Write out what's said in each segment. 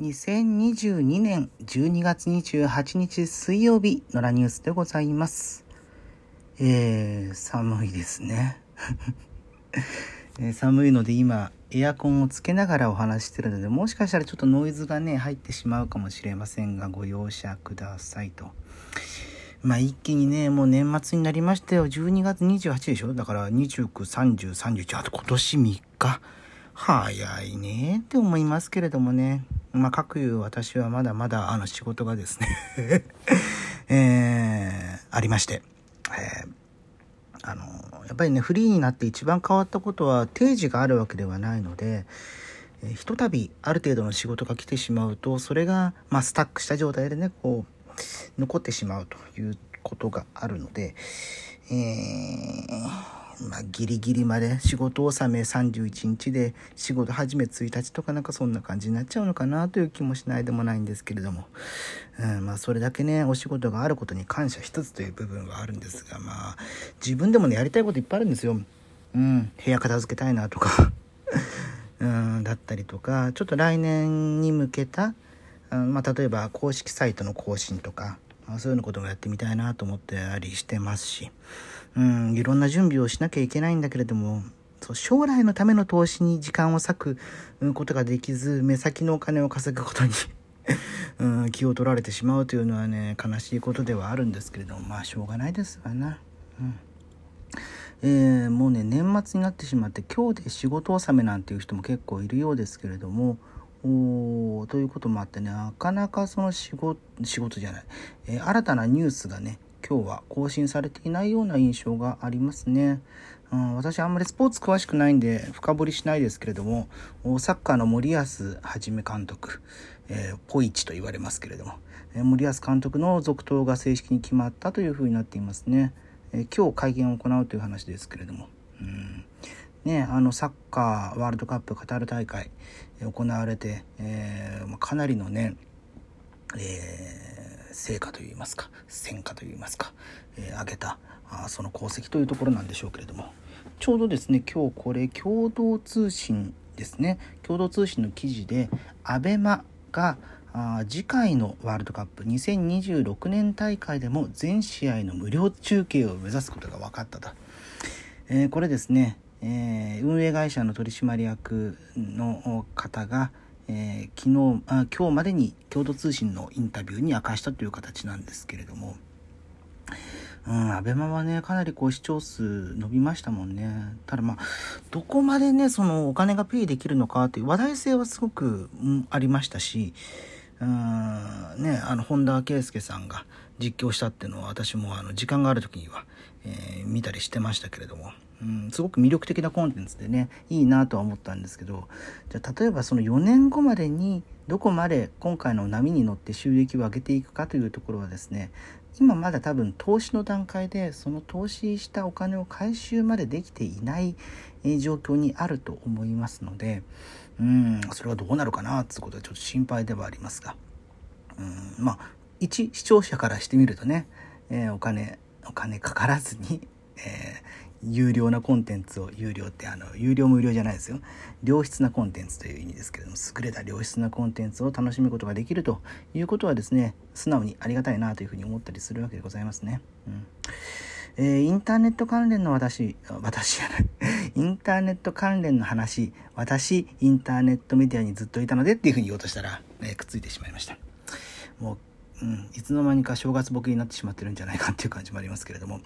2022年12月28日水曜日のラニュースでございます。えー、寒いですね。寒いので今エアコンをつけながらお話してるのでもしかしたらちょっとノイズがね入ってしまうかもしれませんがご容赦くださいと。まあ一気にねもう年末になりましたよ12月28でしょ？だから293031あと今年3日早いねって思いますけれどもね。まあ、各いう私はまだまだあの仕事がですね。えー、ありまして、えー、あの、やっぱりね、フリーになって一番変わったことは定時があるわけではないので、えー、ひとたびある程度の仕事が来てしまうと、それが、まあ、スタックした状態でね、こう、残ってしまうということがあるので、えーまあ、ギリギリまで仕事納め31日で仕事始め1日とかなんかそんな感じになっちゃうのかなという気もしないでもないんですけれども、うん、まあそれだけねお仕事があることに感謝しつつという部分はあるんですがまあ自分でもねやりたいこといっぱいあるんですよ。うん、部屋片付けたいなとか うん、だったりとかちょっと来年に向けた、うんまあ、例えば公式サイトの更新とか、まあ、そういうのこともやってみたいなと思ってありしてますし。うん、いろんな準備をしなきゃいけないんだけれども、そう将来のための投資に時間を割くことができず、目先のお金を稼ぐことに うん、気を取られてしまうというのはね、悲しいことではあるんですけれども、まあ、しょうがないですわな。うんえー、もうね年末になってしまって今日で仕事納めなんていう人も結構いるようですけれどもおということもあってねなかなかその仕事仕事じゃない、えー、新たなニュースがね今日は更新されていないような印象がありますね。うん、私あんまりスポーツ詳しくないんで深掘りしないですけれどもサッカーの森保一監督、えー、ポイチと言われますけれども、えー、森保監督の続投が正式に決まったというふうになっていますね、えー、今日会見を行うという話ですけれども、うん。ね、あのサッカーワールドカップカタール大会行われて、えー、かなりのね、えー成果といいますか戦果といいますか、えー、上げたあその功績というところなんでしょうけれどもちょうどですね今日これ共同通信ですね。共同通信の記事で ABEMA があ次回のワールドカップ2026年大会でも全試合の無料中継を目指すことが分かったと、えー、これですね、えー、運営会社の取締役の方が、えー、昨日あ今日までに共同通信のインタビューに明かしたという形なんですけれども、うん、アベマはねかなりこう視聴数伸びましたもんね。ただまあどこまでねそのお金がペイできるのかという話題性はすごく、うん、ありましたしうんねあの本田圭佑さんが実況したっていうのは私もあの時間がある時には、えー、見たりしてましたけれどもうん、すごく魅力的なコンテンツでねいいなとは思ったんですけどじゃあ例えばその4年後までにどこまで今回の波に乗って収益を上げていくかというところはですね今まだ多分投資の段階でその投資したお金を回収までできていない状況にあると思いますのでうん。それはどうなるかなってことはちょっと心配ではありますが。うん。まあ一視聴者からしてみるとね、えー、お金お金かからずに、え有料なコンテンツを有料ってあの有料無料じゃないですよ。良質なコンテンツという意味ですけれども優れた良質なコンテンツを楽しむことができるということはですね素直にありがたいなというふうに思ったりするわけでございますね。うん。えー、インターネット関連の私、私やない、インターネット関連の話、私、インターネットメディアにずっといたのでっていうふうに言おうとしたら、えー、くっついてしまいました。もう、うん、いつの間にか正月ボケになってしまってるんじゃないかっていう感じもありますけれども、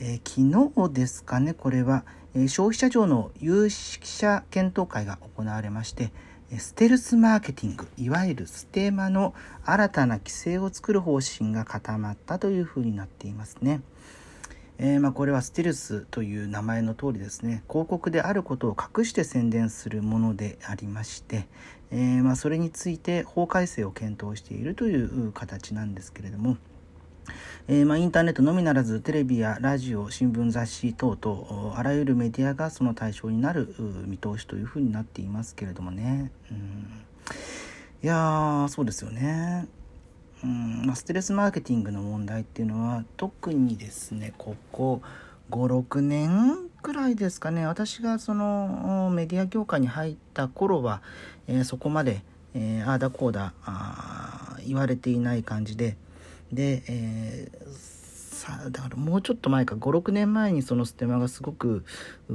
えー、昨日ですかね、これは、えー、消費者庁の有識者検討会が行われまして、ステルスマーケティング、いわゆるステマの新たな規制を作る方針が固まったというふうになっていますね。えー、まあ、これはステルスという名前の通りですね。広告であることを隠して宣伝するものでありまして、えー、まあ、それについて法改正を検討しているという形なんですけれども、えー、まあ、インターネットのみならずテレビやラジオ新聞雑誌等々あらゆるメディアがその対象になる見通しというふうになっていますけれどもね、うん、いやそうですよね、うんまあ、ストレスマーケティングの問題っていうのは特にですねここ56年くらいですかね私がそのメディア業界に入った頃は、えー、そこまでえー、ああだこうだあ言われていない感じでで、えー、さだからもうちょっと前か56年前にそのステマがすごく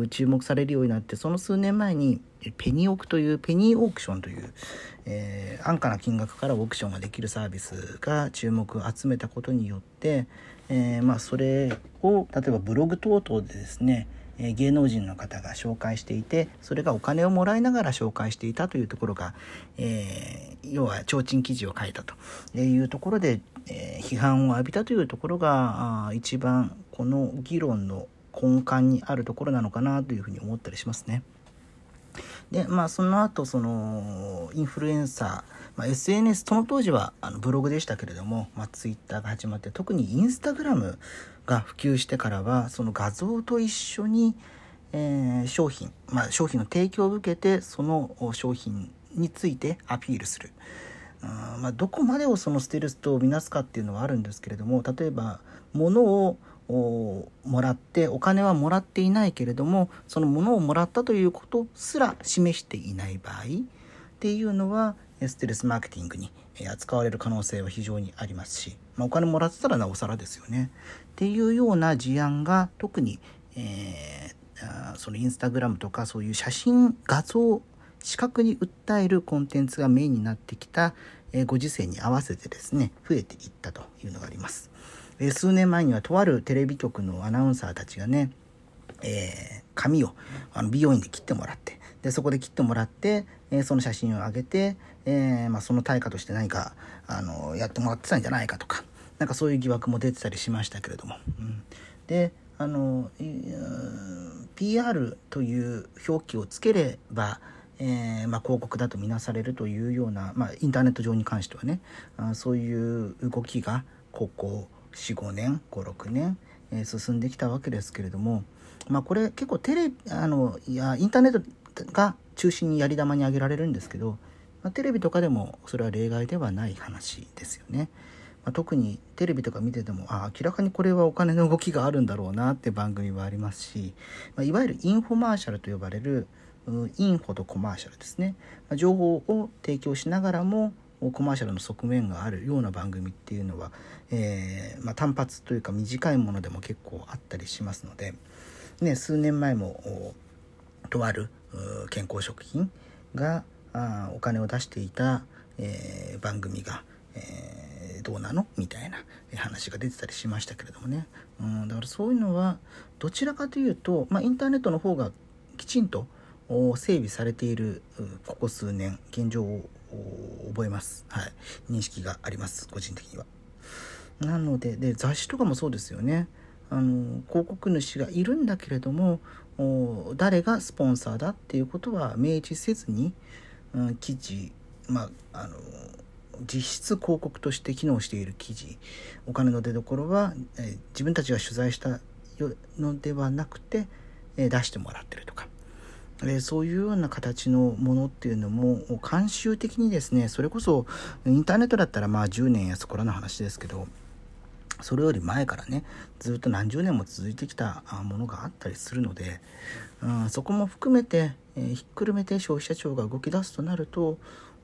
注目されるようになってその数年前にペニオークというペニーオークションという、えー、安価な金額からオークションができるサービスが注目を集めたことによって、えー、まあ、それを例えばブログ等々でですね芸能人の方が紹介していてそれがお金をもらいながら紹介していたというところが、えー、要は提灯記事を書いたというところで、え、批判を浴びたというところが一番この議論の根幹にあるところなのかなというふうに思ったりしますね。でまあその後そのインフルエンサーまあ、SNS その当時はあのブログでしたけれども、まあ、Twitter が始まって特にインスタグラムが普及してからはその画像と一緒に、えー、商品、まあ、商品の提供を受けてその商品についてアピールする。あまあ、どこまでをそのステルスと見なすかっていうのはあるんですけれども例えば物をもらってお金はもらっていないけれどもその物をもらったということすら示していない場合っていうのはステルスマーケティングに扱われる可能性は非常にありますし、まあ、お金もらってたらなおさらですよね。っていうような事案が特に、えー、そのインスタグラムとかそういう写真画像視覚に訴えるコンテンツがメインになってきた、えー、ご時世に合わせてですね増えていったというのがあります。えー、数年前にはとあるテレビ局のアナウンサーたちがね、えー、髪をあの美容院で切ってもらってでそこで切ってもらって、えー、その写真を上げて、えー、まあ、その対価として何かあのやってもらってたんじゃないかとかなんかそういう疑惑も出てたりしましたけれども、うん、であの PR という表記をつければ、えー、まあ、広告だとみなされるというような、まあ、インターネット上に関してはねあそういう動きがここ45年56年、えー、進んできたわけですけれども、まあ、これ結構テレビあのいやインターネットが中心にやり玉に挙げられるんですけどまあ、テレビとかでもそれは例外ではない話ですよね。まあ、特にテレビとか見ててもあ明らかにこれはお金の動きがあるんだろうなって番組はありますし、まあ、いわゆるインフォマーシャルと呼ばれるインフォとコマーシャルですね、ま、情報を提供しながらもコマーシャルの側面があるような番組っていうのは、えー、まあ、単発というか短いものでも結構あったりしますので、ね、数年前もとある健康食品があお金を出していた、えー、番組が、えー、どうなの？みたいな話が出てたりしましたけれどもね、うん、だからそういうのはどちらかというと、まあ、インターネットの方がきちんと整備されているここ数年現状を覚えます、はい、認識があります。個人的には。なのでで雑誌とかもそうですよね。あの広告主がいるんだけれども誰がスポンサーだっていうことは明示せずに、うん、記事、まあ、あの実質広告として機能している記事お金の出どころは、え、自分たちが取材したのではなくて、え、出してもらってるとか、え、そういうような形のものっていうのも慣習的にですねそれこそインターネットだったらまあ10年やそこらの話ですけどそれより前からねずっと何十年も続いてきたものがあったりするので、うん、そこも含めて、えー、ひっくるめて消費者庁が動き出すとなると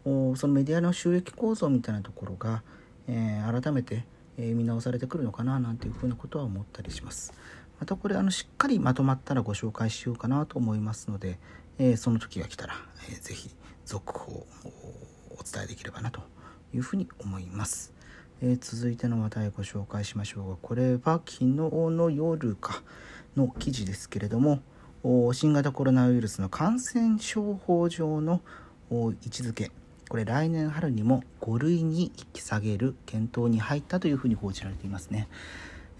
そのメディアの収益構造みたいなところが、えー、改めて、えー、見直されてくるのかななんていうふうなことは思ったりします。またこれあのしっかりまとまったらご紹介しようかなと思いますので、えその時が来たら、えー、ぜひ続報をお伝えできればなというふうに思います。えー、続いての話題をご紹介しましょうがこれは昨日の夜かの記事ですけれども新型コロナウイルスの感染症法上の位置づけこれ来年春にも5類に引き下げる検討に入ったというふうに報じられていますね。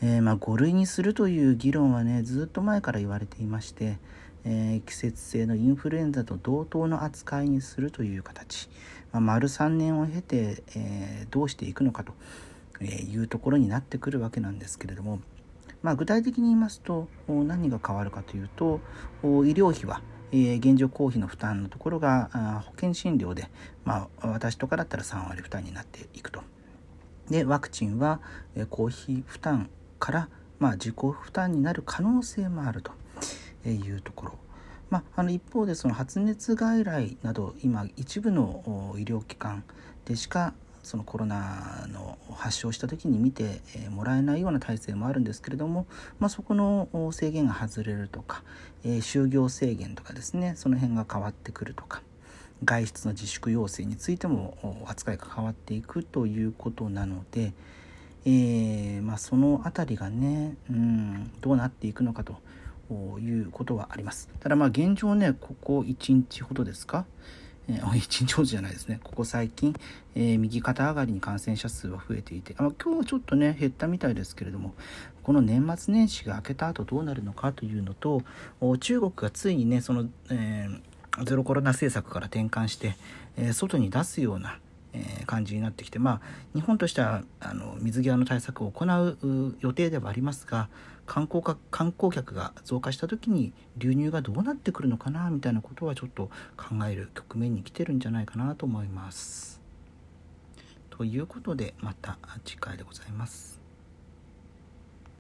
えー、まあ、5類にするという議論はねずっと前から言われていまして、えー、季節性のインフルエンザと同等の扱いにするという形、まあ、丸3年を経て、えー、どうしていくのかというところになってくるわけなんですけれども、まあ、具体的に言いますと何が変わるかというと医療費は現状公費の負担のところが保険診療で、まあ、私とかだったら3割負担になっていくと。でワクチンは公費負担から、まあ、自己負担になる可能性もあるというところ。まあ、あの一方でその発熱外来など今一部の医療機関でしかそのコロナの発症した時に見てもらえないような体制もあるんですけれども、まあ、そこの制限が外れるとか、え、就業制限とかですねその辺が変わってくるとか外出の自粛要請についても扱いが変わっていくということなので、えー、まあ、その辺りがね、うん、どうなっていくのかということはあります。ただまあ現状ねここ1日ほどですか？えー、1日ほどじゃないですね。ここ最近、えー、右肩上がりに感染者数は増えていて、あ今日はちょっとね、減ったみたいですけれども、この年末年始が明けた後どうなるのかというのと、中国がついにね、その、えー、ゼロコロナ政策から転換して、え外に出すような、え感じになってきて、まあ、日本としてはあの水際の対策を行う予定ではありますが観光か観光客が増加した時に流入がどうなってくるのかなみたいなことはちょっと考える局面に来てるんじゃないかなと思います。ということでまた次回でございます。